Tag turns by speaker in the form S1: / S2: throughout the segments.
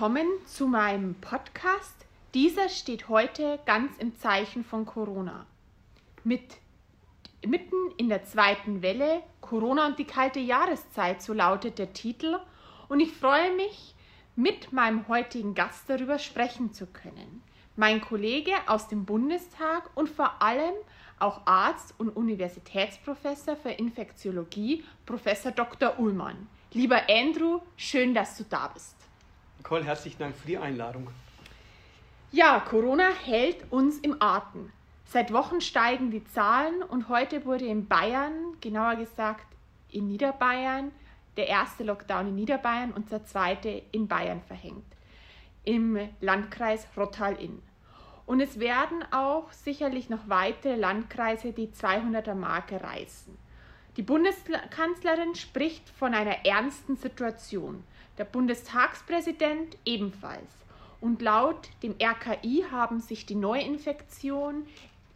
S1: willkommen zu meinem Podcast. Dieser steht heute ganz im Zeichen von Corona. Mit, mitten in der zweiten Welle, Corona und die kalte Jahreszeit, so lautet der Titel. Und ich freue mich, mit meinem heutigen Gast darüber sprechen zu können. Mein Kollege aus dem Bundestag und vor allem auch Arzt und Universitätsprofessor für Infektiologie, Professor Dr. Ullmann. Lieber Andrew, schön, dass du da bist.
S2: Nicole, herzlichen Dank für die Einladung.
S1: Ja, Corona hält uns im Atem. Seit Wochen steigen die Zahlen und heute wurde in Bayern, genauer gesagt in Niederbayern, der erste Lockdown in Niederbayern und der zweite in Bayern verhängt, im Landkreis Rottal-Inn. Und es werden auch sicherlich noch weitere Landkreise die 200er Marke reißen. Die Bundeskanzlerin spricht von einer ernsten Situation der Bundestagspräsident ebenfalls. Und laut dem RKI haben sich die Neuinfektionen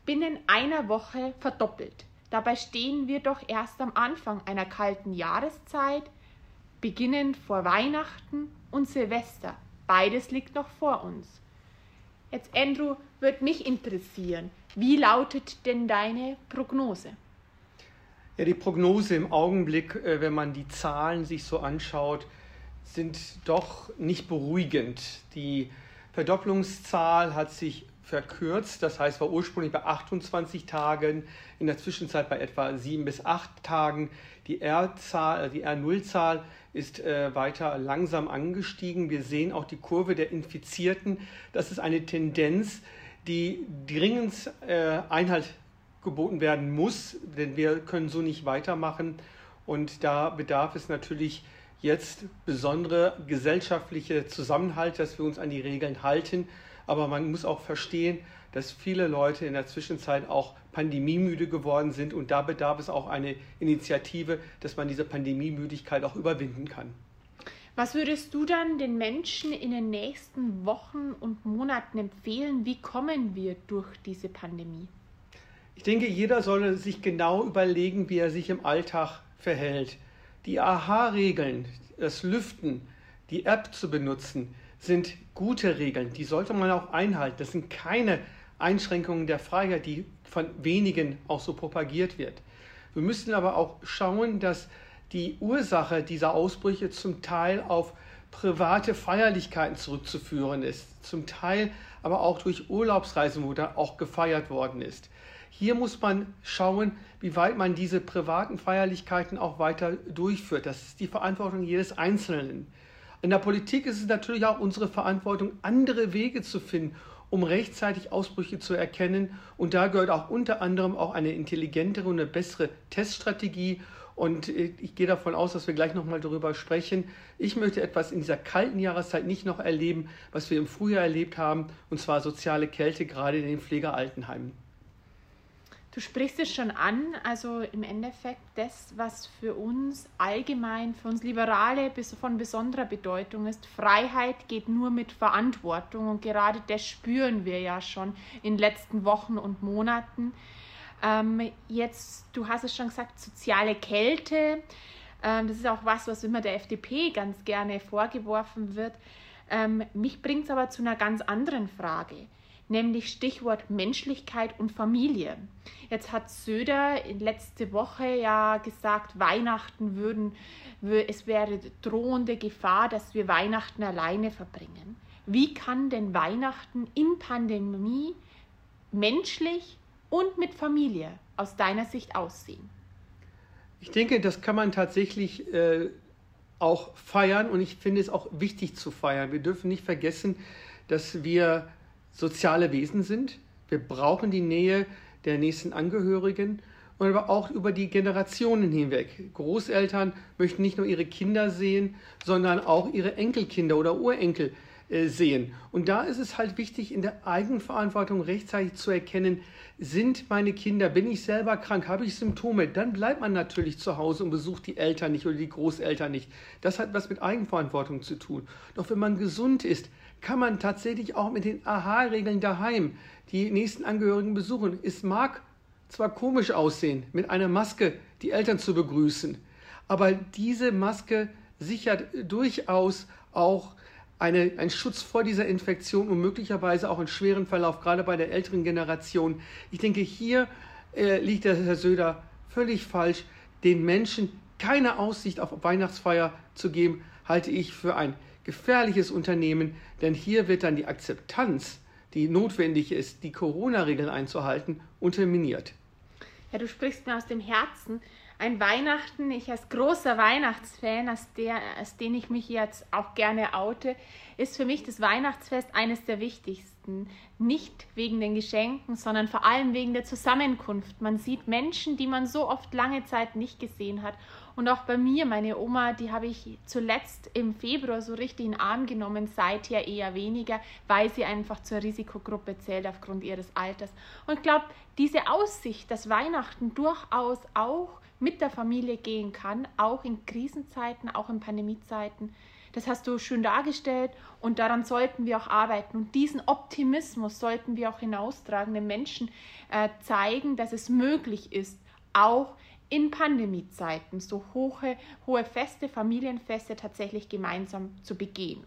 S1: binnen einer Woche verdoppelt. Dabei stehen wir doch erst am Anfang einer kalten Jahreszeit, beginnend vor Weihnachten und Silvester. Beides liegt noch vor uns. Jetzt, Andrew, würde mich interessieren, wie lautet denn deine Prognose?
S2: Ja, die Prognose im Augenblick, äh, wenn man die Zahlen sich so anschaut, sind doch nicht beruhigend. Die Verdopplungszahl hat sich verkürzt, das heißt, war ursprünglich bei 28 Tagen, in der Zwischenzeit bei etwa 7 bis 8 Tagen. Die R-Zahl, äh, die R0-Zahl ist äh, weiter langsam angestiegen. Wir sehen auch die Kurve der Infizierten. Das ist eine Tendenz, die dringend äh, Einhalt geboten werden muss, denn wir können so nicht weitermachen. Und da bedarf es natürlich jetzt besondere gesellschaftliche Zusammenhalt, dass wir uns an die Regeln halten. Aber man muss auch verstehen, dass viele Leute in der Zwischenzeit auch pandemiemüde geworden sind und da bedarf es auch eine Initiative, dass man diese Pandemiemüdigkeit auch überwinden kann.
S1: Was würdest du dann den Menschen in den nächsten Wochen und Monaten empfehlen? Wie kommen wir durch diese Pandemie?
S2: Ich denke, jeder solle sich genau überlegen, wie er sich im Alltag verhält. Die AHA-Regeln, das Lüften, die App zu benutzen, sind gute Regeln. Die sollte man auch einhalten. Das sind keine Einschränkungen der Freiheit, die von wenigen auch so propagiert wird. Wir müssen aber auch schauen, dass die Ursache dieser Ausbrüche zum Teil auf private Feierlichkeiten zurückzuführen ist, zum Teil aber auch durch Urlaubsreisen, wo da auch gefeiert worden ist. Hier muss man schauen, wie weit man diese privaten Feierlichkeiten auch weiter durchführt. Das ist die Verantwortung jedes Einzelnen. In der Politik ist es natürlich auch unsere Verantwortung, andere Wege zu finden, um rechtzeitig Ausbrüche zu erkennen. Und da gehört auch unter anderem auch eine intelligentere und eine bessere Teststrategie. Und ich gehe davon aus, dass wir gleich nochmal darüber sprechen. Ich möchte etwas in dieser kalten Jahreszeit nicht noch erleben, was wir im Frühjahr erlebt haben, und zwar soziale Kälte, gerade in den Pflegealtenheimen.
S1: Du sprichst es schon an, also im Endeffekt das, was für uns allgemein, für uns Liberale von besonderer Bedeutung ist. Freiheit geht nur mit Verantwortung und gerade das spüren wir ja schon in den letzten Wochen und Monaten. Ähm, jetzt, du hast es schon gesagt, soziale Kälte. Ähm, das ist auch was, was immer der FDP ganz gerne vorgeworfen wird. Ähm, mich bringt es aber zu einer ganz anderen Frage nämlich Stichwort Menschlichkeit und Familie. Jetzt hat Söder letzte Woche ja gesagt, Weihnachten würden, es wäre drohende Gefahr, dass wir Weihnachten alleine verbringen. Wie kann denn Weihnachten in Pandemie menschlich und mit Familie aus deiner Sicht aussehen?
S2: Ich denke, das kann man tatsächlich äh, auch feiern und ich finde es auch wichtig zu feiern. Wir dürfen nicht vergessen, dass wir soziale Wesen sind. Wir brauchen die Nähe der nächsten Angehörigen und aber auch über die Generationen hinweg. Großeltern möchten nicht nur ihre Kinder sehen, sondern auch ihre Enkelkinder oder Urenkel äh, sehen. Und da ist es halt wichtig, in der Eigenverantwortung rechtzeitig zu erkennen, sind meine Kinder, bin ich selber krank, habe ich Symptome, dann bleibt man natürlich zu Hause und besucht die Eltern nicht oder die Großeltern nicht. Das hat was mit Eigenverantwortung zu tun. Doch wenn man gesund ist, kann man tatsächlich auch mit den AHA-Regeln daheim die nächsten Angehörigen besuchen. Es mag zwar komisch aussehen, mit einer Maske die Eltern zu begrüßen, aber diese Maske sichert durchaus auch eine, ein Schutz vor dieser Infektion und möglicherweise auch einen schweren Verlauf, gerade bei der älteren Generation. Ich denke, hier äh, liegt der Herr Söder völlig falsch. Den Menschen keine Aussicht auf Weihnachtsfeier zu geben, halte ich für ein gefährliches Unternehmen, denn hier wird dann die Akzeptanz, die notwendig ist, die Corona-Regeln einzuhalten, unterminiert.
S1: Ja, du sprichst mir aus dem Herzen ein Weihnachten, ich als großer Weihnachtsfan, als, der, als den ich mich jetzt auch gerne oute, ist für mich das Weihnachtsfest eines der wichtigsten. Nicht wegen den Geschenken, sondern vor allem wegen der Zusammenkunft. Man sieht Menschen, die man so oft lange Zeit nicht gesehen hat. Und auch bei mir, meine Oma, die habe ich zuletzt im Februar so richtig in den Arm genommen, seither eher weniger, weil sie einfach zur Risikogruppe zählt aufgrund ihres Alters. Und ich glaube, diese Aussicht, dass Weihnachten durchaus auch mit der Familie gehen kann, auch in Krisenzeiten, auch in Pandemiezeiten. Das hast du schön dargestellt und daran sollten wir auch arbeiten. Und diesen Optimismus sollten wir auch hinaustragen, den Menschen äh, zeigen, dass es möglich ist, auch in Pandemiezeiten so hohe, hohe Feste, Familienfeste tatsächlich gemeinsam zu begehen.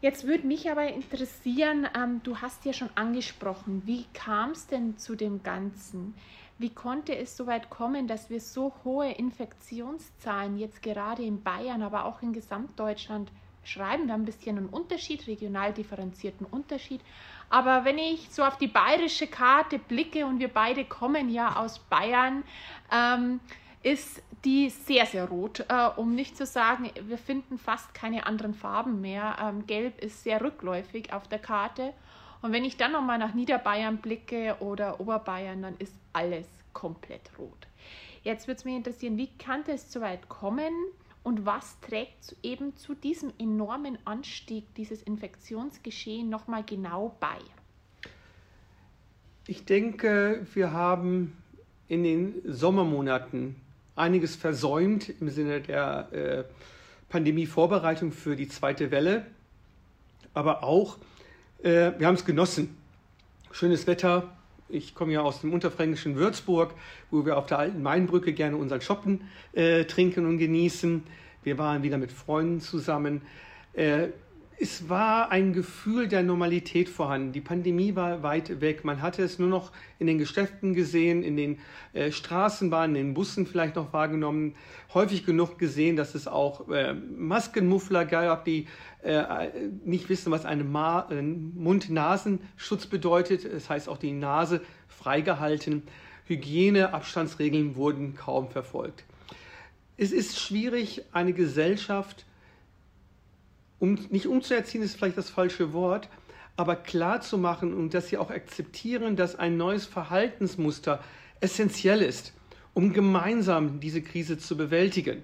S1: Jetzt würde mich aber interessieren, ähm, du hast ja schon angesprochen, wie kam es denn zu dem Ganzen? Wie konnte es so weit kommen, dass wir so hohe Infektionszahlen jetzt gerade in Bayern, aber auch in Gesamtdeutschland schreiben? Wir haben ein bisschen einen Unterschied, regional differenzierten Unterschied. Aber wenn ich so auf die bayerische Karte blicke und wir beide kommen ja aus Bayern, ähm, ist die sehr, sehr rot, äh, um nicht zu sagen, wir finden fast keine anderen Farben mehr. Ähm, Gelb ist sehr rückläufig auf der Karte. Und wenn ich dann nochmal nach Niederbayern blicke oder Oberbayern, dann ist alles komplett rot. Jetzt würde es mich interessieren, wie kann es so weit kommen und was trägt eben zu diesem enormen Anstieg dieses Infektionsgeschehen nochmal genau bei?
S2: Ich denke, wir haben in den Sommermonaten einiges versäumt im Sinne der äh, Pandemievorbereitung für die zweite Welle, aber auch äh, wir haben es genossen. Schönes Wetter. Ich komme ja aus dem unterfränkischen Würzburg, wo wir auf der alten Mainbrücke gerne unseren Schoppen äh, trinken und genießen. Wir waren wieder mit Freunden zusammen. Äh, es war ein Gefühl der Normalität vorhanden. Die Pandemie war weit weg. Man hatte es nur noch in den Geschäften gesehen, in den äh, Straßenbahnen, in den Bussen vielleicht noch wahrgenommen. Häufig genug gesehen, dass es auch äh, Maskenmuffler gab, die äh, nicht wissen, was ein äh, Mund-Nasenschutz bedeutet. Das heißt auch die Nase freigehalten. Hygiene, Abstandsregeln wurden kaum verfolgt. Es ist schwierig, eine Gesellschaft um, nicht umzuerziehen ist vielleicht das falsche Wort, aber klar zu machen und dass sie auch akzeptieren, dass ein neues Verhaltensmuster essentiell ist, um gemeinsam diese Krise zu bewältigen.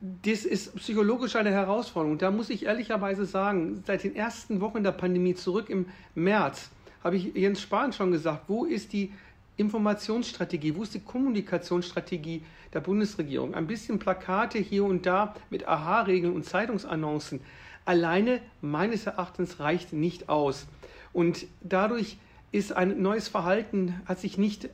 S2: Das ist psychologisch eine Herausforderung. Da muss ich ehrlicherweise sagen, seit den ersten Wochen der Pandemie zurück im März habe ich Jens Spahn schon gesagt, wo ist die Informationsstrategie, wo ist die Kommunikationsstrategie der Bundesregierung? Ein bisschen Plakate hier und da mit Aha-Regeln und Zeitungsannoncen alleine meines Erachtens reicht nicht aus. Und dadurch ist ein neues Verhalten, hat sich nicht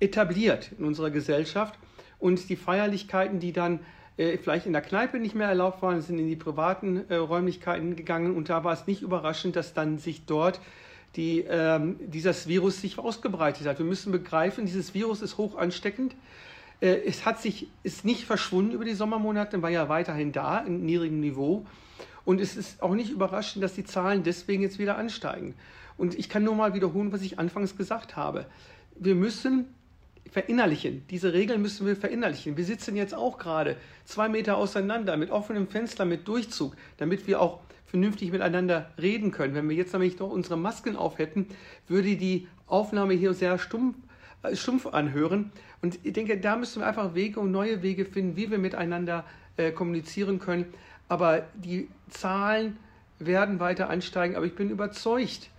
S2: etabliert in unserer Gesellschaft. Und die Feierlichkeiten, die dann äh, vielleicht in der Kneipe nicht mehr erlaubt waren, sind in die privaten äh, Räumlichkeiten gegangen. Und da war es nicht überraschend, dass dann sich dort die, ähm, dieses Virus sich ausgebreitet hat. Wir müssen begreifen, dieses Virus ist hoch ansteckend. Äh, es hat sich, ist nicht verschwunden über die Sommermonate, war ja weiterhin da, in niedrigem Niveau. Und es ist auch nicht überraschend, dass die Zahlen deswegen jetzt wieder ansteigen. Und ich kann nur mal wiederholen, was ich anfangs gesagt habe. Wir müssen verinnerlichen. Diese Regeln müssen wir verinnerlichen. Wir sitzen jetzt auch gerade zwei Meter auseinander mit offenem Fenster, mit Durchzug, damit wir auch vernünftig miteinander reden können. Wenn wir jetzt nämlich noch unsere Masken auf hätten, würde die Aufnahme hier sehr stumpf, äh, stumpf anhören. Und ich denke, da müssen wir einfach Wege und neue Wege finden, wie wir miteinander äh, kommunizieren können. Aber die Zahlen werden weiter ansteigen. Aber ich bin überzeugt,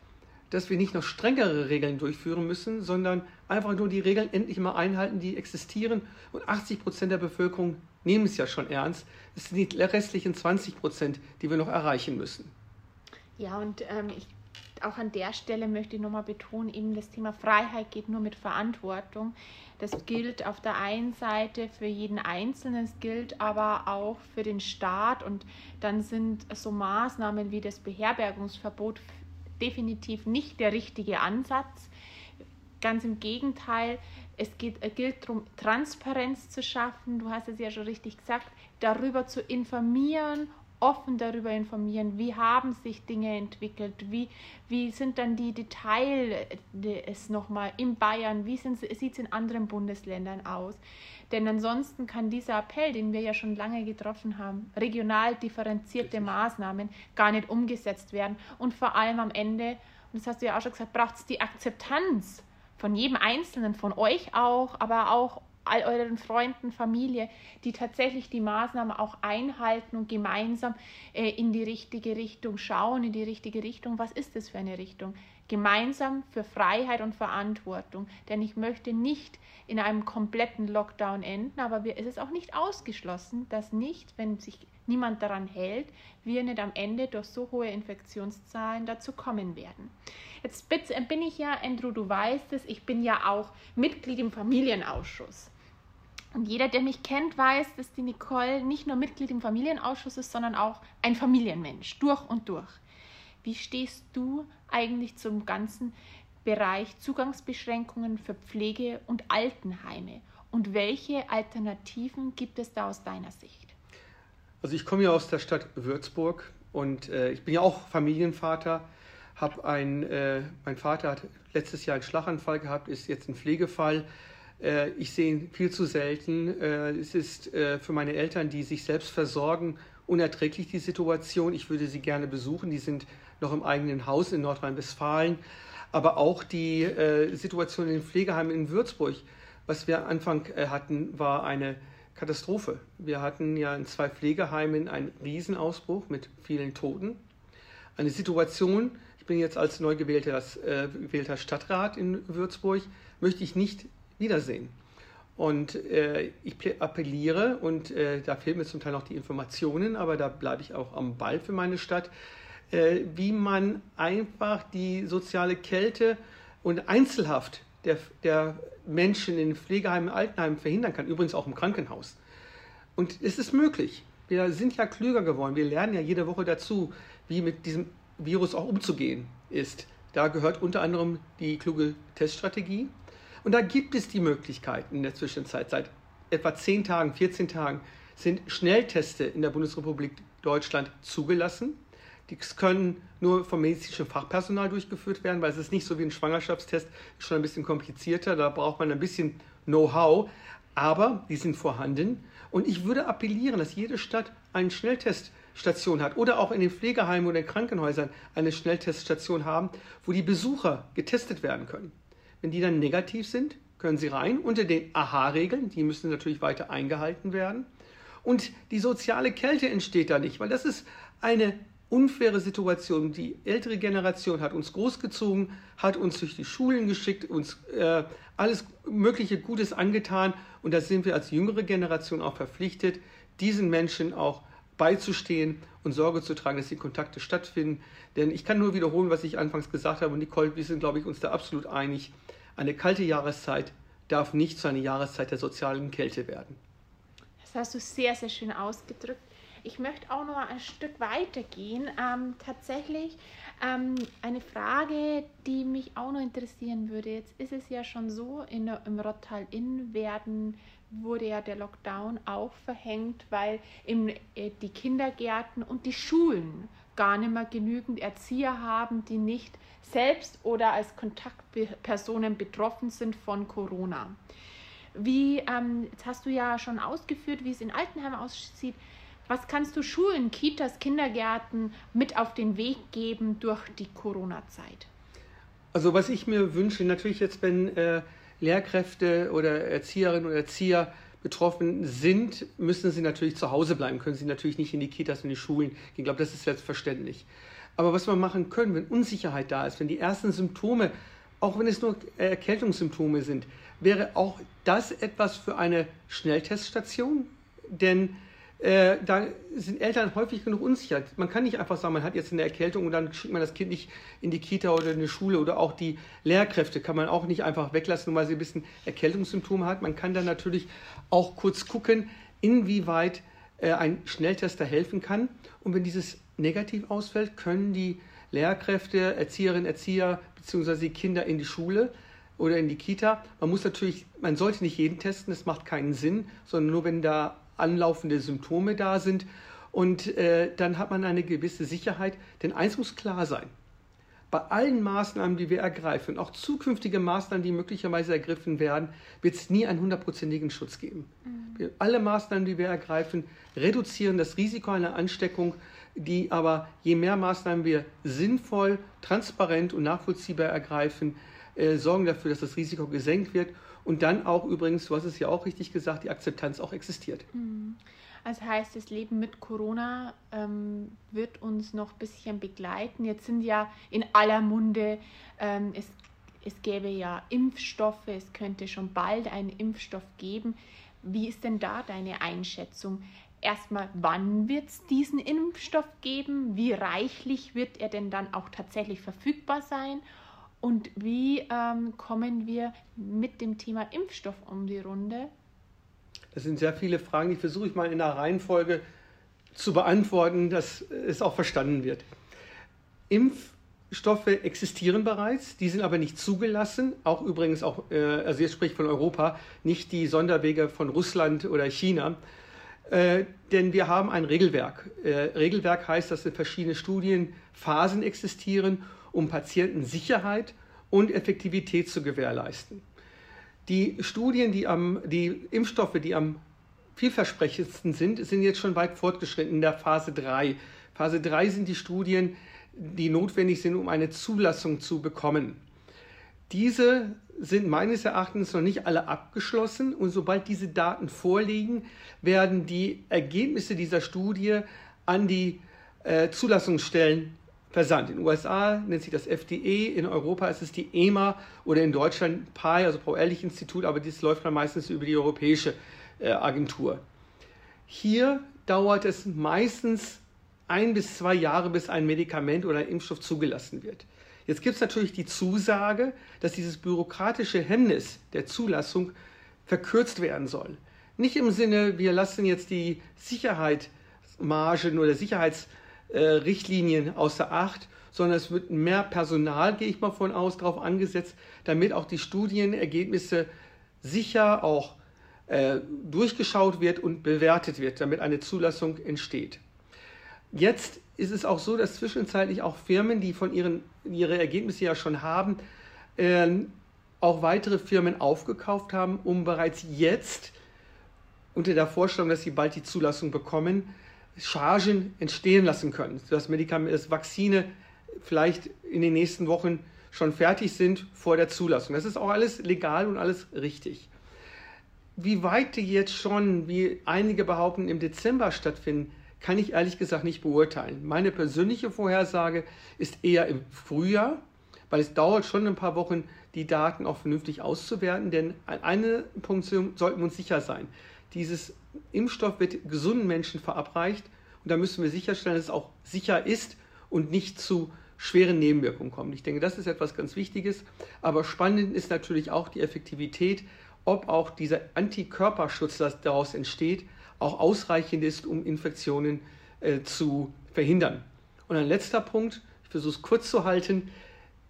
S2: dass wir nicht noch strengere Regeln durchführen müssen, sondern einfach nur die Regeln endlich mal einhalten, die existieren. Und 80 Prozent der Bevölkerung nehmen es ja schon ernst. Es sind die restlichen 20 Prozent, die wir noch erreichen müssen.
S1: Ja, und ähm, ich auch an der Stelle möchte ich nochmal betonen, eben das Thema Freiheit geht nur mit Verantwortung. Das gilt auf der einen Seite für jeden Einzelnen, es gilt aber auch für den Staat und dann sind so Maßnahmen wie das Beherbergungsverbot definitiv nicht der richtige Ansatz. Ganz im Gegenteil, es geht, gilt darum, Transparenz zu schaffen. Du hast es ja schon richtig gesagt, darüber zu informieren offen darüber informieren, wie haben sich Dinge entwickelt, wie, wie sind dann die Details nochmal in Bayern, wie sieht es in anderen Bundesländern aus. Denn ansonsten kann dieser Appell, den wir ja schon lange getroffen haben, regional differenzierte. Maßnahmen gar nicht umgesetzt werden. Und vor allem am Ende, und das hast du ja auch schon gesagt, braucht es die Akzeptanz von jedem Einzelnen, von euch auch, aber auch all euren Freunden, Familie, die tatsächlich die Maßnahmen auch einhalten und gemeinsam äh, in die richtige Richtung schauen, in die richtige Richtung. Was ist das für eine Richtung? Gemeinsam für Freiheit und Verantwortung. Denn ich möchte nicht in einem kompletten Lockdown enden, aber wir, es ist auch nicht ausgeschlossen, dass nicht, wenn sich niemand daran hält, wir nicht am Ende durch so hohe Infektionszahlen dazu kommen werden. Jetzt bin ich ja, Andrew, du weißt es, ich bin ja auch Mitglied im Familienausschuss. Und jeder, der mich kennt, weiß, dass die Nicole nicht nur Mitglied im Familienausschuss ist, sondern auch ein Familienmensch, durch und durch. Wie stehst du eigentlich zum ganzen Bereich Zugangsbeschränkungen für Pflege- und Altenheime? Und welche Alternativen gibt es da aus deiner Sicht?
S2: Also ich komme ja aus der Stadt Würzburg und äh, ich bin ja auch Familienvater. Hab ein, äh, mein Vater hat letztes Jahr einen Schlaganfall gehabt, ist jetzt ein Pflegefall. Äh, ich sehe ihn viel zu selten. Äh, es ist äh, für meine Eltern, die sich selbst versorgen, unerträglich die Situation. Ich würde sie gerne besuchen. Die sind noch im eigenen Haus in Nordrhein-Westfalen. Aber auch die Situation in den Pflegeheimen in Würzburg, was wir Anfang hatten, war eine Katastrophe. Wir hatten ja in zwei Pflegeheimen einen Riesenausbruch mit vielen Toten. Eine Situation, ich bin jetzt als neu gewählter, äh, gewählter Stadtrat in Würzburg, möchte ich nicht wiedersehen. Und äh, ich appelliere, und äh, da fehlen mir zum Teil noch die Informationen, aber da bleibe ich auch am Ball für meine Stadt, äh, wie man einfach die soziale Kälte und Einzelhaft der, der Menschen in Pflegeheimen, Altenheimen verhindern kann, übrigens auch im Krankenhaus. Und es ist möglich. Wir sind ja klüger geworden. Wir lernen ja jede Woche dazu, wie mit diesem Virus auch umzugehen ist. Da gehört unter anderem die kluge Teststrategie. Und da gibt es die Möglichkeiten in der Zwischenzeit. Seit etwa 10 Tagen, 14 Tagen sind Schnellteste in der Bundesrepublik Deutschland zugelassen. Die können nur vom medizinischen Fachpersonal durchgeführt werden, weil es ist nicht so wie ein Schwangerschaftstest, ist schon ein bisschen komplizierter, da braucht man ein bisschen Know-how, aber die sind vorhanden. Und ich würde appellieren, dass jede Stadt eine Schnellteststation hat oder auch in den Pflegeheimen oder in Krankenhäusern eine Schnellteststation haben, wo die Besucher getestet werden können. Wenn die dann negativ sind, können sie rein unter den AHA-Regeln, die müssen natürlich weiter eingehalten werden. Und die soziale Kälte entsteht da nicht, weil das ist eine unfaire Situation. Die ältere Generation hat uns großgezogen, hat uns durch die Schulen geschickt, uns äh, alles mögliche Gutes angetan und da sind wir als jüngere Generation auch verpflichtet, diesen Menschen auch beizustehen und Sorge zu tragen, dass die Kontakte stattfinden. Denn ich kann nur wiederholen, was ich anfangs gesagt habe und Nicole, wir sind, glaube ich, uns da absolut einig. Eine kalte Jahreszeit darf nicht zu einer Jahreszeit der sozialen Kälte werden.
S1: Das hast du sehr, sehr schön ausgedrückt. Ich möchte auch noch ein Stück weiter gehen. Ähm, tatsächlich ähm, eine Frage, die mich auch noch interessieren würde. Jetzt ist es ja schon so, in im Rottal Inn werden wurde ja der Lockdown auch verhängt, weil im, äh, die Kindergärten und die Schulen gar nicht mehr genügend Erzieher haben, die nicht selbst oder als Kontaktpersonen betroffen sind von Corona. Wie, ähm, jetzt hast du ja schon ausgeführt, wie es in Altenheim aussieht. Was kannst du Schulen, Kitas, Kindergärten mit auf den Weg geben durch die Corona-Zeit?
S2: Also was ich mir wünsche, natürlich jetzt, wenn äh, Lehrkräfte oder Erzieherinnen oder Erzieher betroffen sind, müssen sie natürlich zu Hause bleiben, können sie natürlich nicht in die Kitas und die Schulen gehen. Ich glaube, das ist selbstverständlich. Aber was wir machen können, wenn Unsicherheit da ist, wenn die ersten Symptome, auch wenn es nur Erkältungssymptome sind, wäre auch das etwas für eine Schnellteststation. Denn äh, da sind Eltern häufig genug unsicher. Man kann nicht einfach sagen, man hat jetzt eine Erkältung und dann schickt man das Kind nicht in die Kita oder in die Schule oder auch die Lehrkräfte kann man auch nicht einfach weglassen, weil sie ein bisschen Erkältungssymptome hat. Man kann dann natürlich auch kurz gucken, inwieweit äh, ein Schnelltester helfen kann. Und wenn dieses negativ ausfällt, können die Lehrkräfte, Erzieherinnen, Erzieher bzw. die Kinder in die Schule oder in die Kita. Man muss natürlich, man sollte nicht jeden testen, das macht keinen Sinn, sondern nur wenn da anlaufende Symptome da sind. Und äh, dann hat man eine gewisse Sicherheit. Denn eins muss klar sein. Bei allen Maßnahmen, die wir ergreifen, auch zukünftige Maßnahmen, die möglicherweise ergriffen werden, wird es nie einen hundertprozentigen Schutz geben. Mhm. Alle Maßnahmen, die wir ergreifen, reduzieren das Risiko einer Ansteckung, die aber je mehr Maßnahmen wir sinnvoll, transparent und nachvollziehbar ergreifen, äh, sorgen dafür, dass das Risiko gesenkt wird und dann auch übrigens, du hast es ja auch richtig gesagt, die Akzeptanz auch existiert.
S1: Mhm. Also heißt, das Leben mit Corona ähm, wird uns noch ein bisschen begleiten. Jetzt sind ja in aller Munde, ähm, es, es gäbe ja Impfstoffe, es könnte schon bald einen Impfstoff geben. Wie ist denn da deine Einschätzung? Erstmal, wann wird es diesen Impfstoff geben? Wie reichlich wird er denn dann auch tatsächlich verfügbar sein? Und wie ähm, kommen wir mit dem Thema Impfstoff um die Runde?
S2: Das sind sehr viele Fragen, die versuche ich mal in einer Reihenfolge zu beantworten, dass es auch verstanden wird. Impfstoffe existieren bereits, die sind aber nicht zugelassen, auch übrigens auch, äh, also jetzt spricht von Europa, nicht die Sonderwege von Russland oder China, äh, denn wir haben ein Regelwerk. Äh, Regelwerk heißt, dass verschiedene Studienphasen existieren um Patientensicherheit und Effektivität zu gewährleisten. Die Studien, die, am, die Impfstoffe, die am vielversprechendsten sind, sind jetzt schon weit fortgeschritten in der Phase 3. Phase 3 sind die Studien, die notwendig sind, um eine Zulassung zu bekommen. Diese sind meines Erachtens noch nicht alle abgeschlossen und sobald diese Daten vorliegen, werden die Ergebnisse dieser Studie an die äh, Zulassungsstellen versandt. In den USA nennt sich das FDE, in Europa ist es die EMA oder in Deutschland PAI, also Paul-Ehrlich-Institut, aber dies läuft dann meistens über die Europäische äh, Agentur. Hier dauert es meistens ein bis zwei Jahre, bis ein Medikament oder ein Impfstoff zugelassen wird. Jetzt gibt es natürlich die Zusage, dass dieses bürokratische Hemmnis der Zulassung verkürzt werden soll. Nicht im Sinne, wir lassen jetzt die Sicherheitsmargen oder Sicherheits äh, Richtlinien außer Acht, sondern es wird mehr Personal, gehe ich mal von aus, darauf angesetzt, damit auch die Studienergebnisse sicher auch äh, durchgeschaut wird und bewertet wird, damit eine Zulassung entsteht. Jetzt ist es auch so, dass zwischenzeitlich auch Firmen, die von ihren ihre Ergebnisse ja schon haben, äh, auch weitere Firmen aufgekauft haben, um bereits jetzt unter der Vorstellung, dass sie bald die Zulassung bekommen, Chargen entstehen lassen können, sodass Medikamente, dass Vakzine vielleicht in den nächsten Wochen schon fertig sind vor der Zulassung. Das ist auch alles legal und alles richtig. Wie weit die jetzt schon, wie einige behaupten, im Dezember stattfinden, kann ich ehrlich gesagt nicht beurteilen. Meine persönliche Vorhersage ist eher im Frühjahr, weil es dauert schon ein paar Wochen, die Daten auch vernünftig auszuwerten. Denn an einem Punkt sollten wir uns sicher sein. Dieses Impfstoff wird gesunden Menschen verabreicht und da müssen wir sicherstellen, dass es auch sicher ist und nicht zu schweren Nebenwirkungen kommt. Ich denke, das ist etwas ganz Wichtiges. Aber spannend ist natürlich auch die Effektivität, ob auch dieser Antikörperschutz, das daraus entsteht, auch ausreichend ist, um Infektionen äh, zu verhindern. Und ein letzter Punkt, ich versuche es kurz zu halten,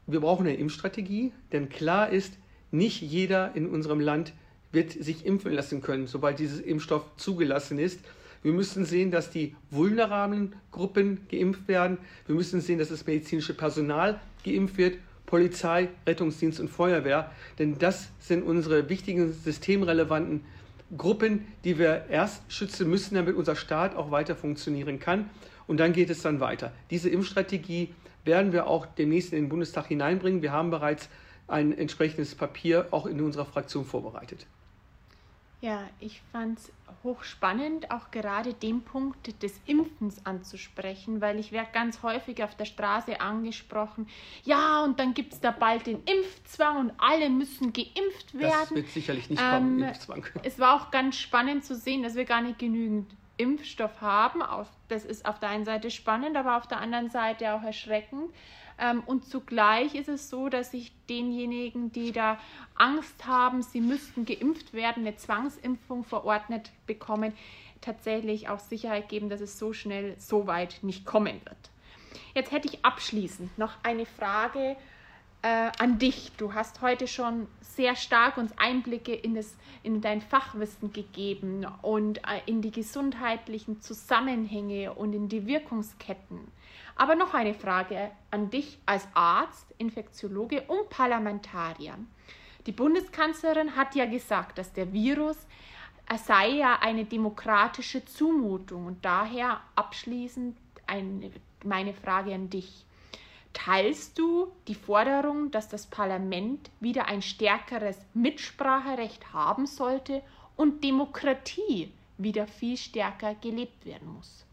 S2: wir brauchen eine Impfstrategie, denn klar ist, nicht jeder in unserem Land wird sich impfen lassen können, sobald dieses Impfstoff zugelassen ist. Wir müssen sehen, dass die vulnerablen Gruppen geimpft werden. Wir müssen sehen, dass das medizinische Personal geimpft wird, Polizei, Rettungsdienst und Feuerwehr. Denn das sind unsere wichtigen systemrelevanten Gruppen, die wir erst schützen müssen, damit unser Staat auch weiter funktionieren kann. Und dann geht es dann weiter. Diese Impfstrategie werden wir auch demnächst in den Bundestag hineinbringen. Wir haben bereits ein entsprechendes Papier auch in unserer Fraktion vorbereitet.
S1: Ja, ich fand es hochspannend, auch gerade den Punkt des Impfens anzusprechen, weil ich werde ganz häufig auf der Straße angesprochen, ja, und dann gibt es da bald den Impfzwang und alle müssen geimpft werden. Das
S2: wird sicherlich nicht kommen, ähm, Impfzwang.
S1: Es war auch ganz spannend zu sehen, dass wir gar nicht genügend Impfstoff haben. Das ist auf der einen Seite spannend, aber auf der anderen Seite auch erschreckend. Ähm, und zugleich ist es so, dass sich denjenigen, die da Angst haben, sie müssten geimpft werden, eine Zwangsimpfung verordnet bekommen, tatsächlich auch Sicherheit geben, dass es so schnell so weit nicht kommen wird. Jetzt hätte ich abschließend noch eine Frage äh, an dich. Du hast heute schon sehr stark uns Einblicke in, das, in dein Fachwissen gegeben und äh, in die gesundheitlichen Zusammenhänge und in die Wirkungsketten. Aber noch eine Frage an dich als Arzt, Infektiologe und Parlamentarier. Die Bundeskanzlerin hat ja gesagt, dass der Virus sei ja eine demokratische Zumutung und daher abschließend eine, meine Frage an dich. Teilst du die Forderung, dass das Parlament wieder ein stärkeres Mitspracherecht haben sollte und Demokratie wieder viel stärker gelebt werden muss?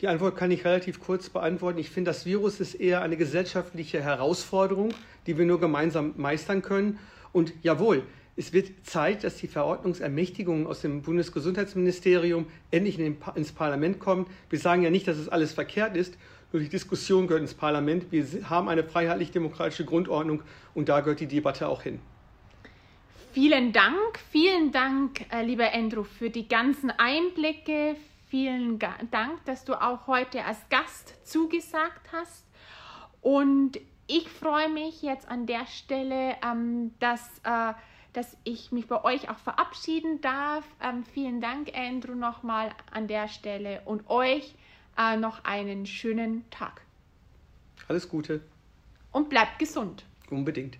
S2: Die Antwort kann ich relativ kurz beantworten. Ich finde, das Virus ist eher eine gesellschaftliche Herausforderung, die wir nur gemeinsam meistern können. Und jawohl, es wird Zeit, dass die Verordnungsermächtigungen aus dem Bundesgesundheitsministerium endlich ins Parlament kommen. Wir sagen ja nicht, dass es alles verkehrt ist, nur die Diskussion gehört ins Parlament. Wir haben eine freiheitlich-demokratische Grundordnung und da gehört die Debatte auch hin.
S1: Vielen Dank, vielen Dank, äh, lieber Andrew, für die ganzen Einblicke. Vielen Dank, dass du auch heute als Gast zugesagt hast. Und ich freue mich jetzt an der Stelle, ähm, dass äh, dass ich mich bei euch auch verabschieden darf. Ähm, vielen Dank, Andrew, nochmal an der Stelle und euch äh, noch einen schönen Tag.
S2: Alles Gute.
S1: Und bleibt gesund.
S2: Unbedingt.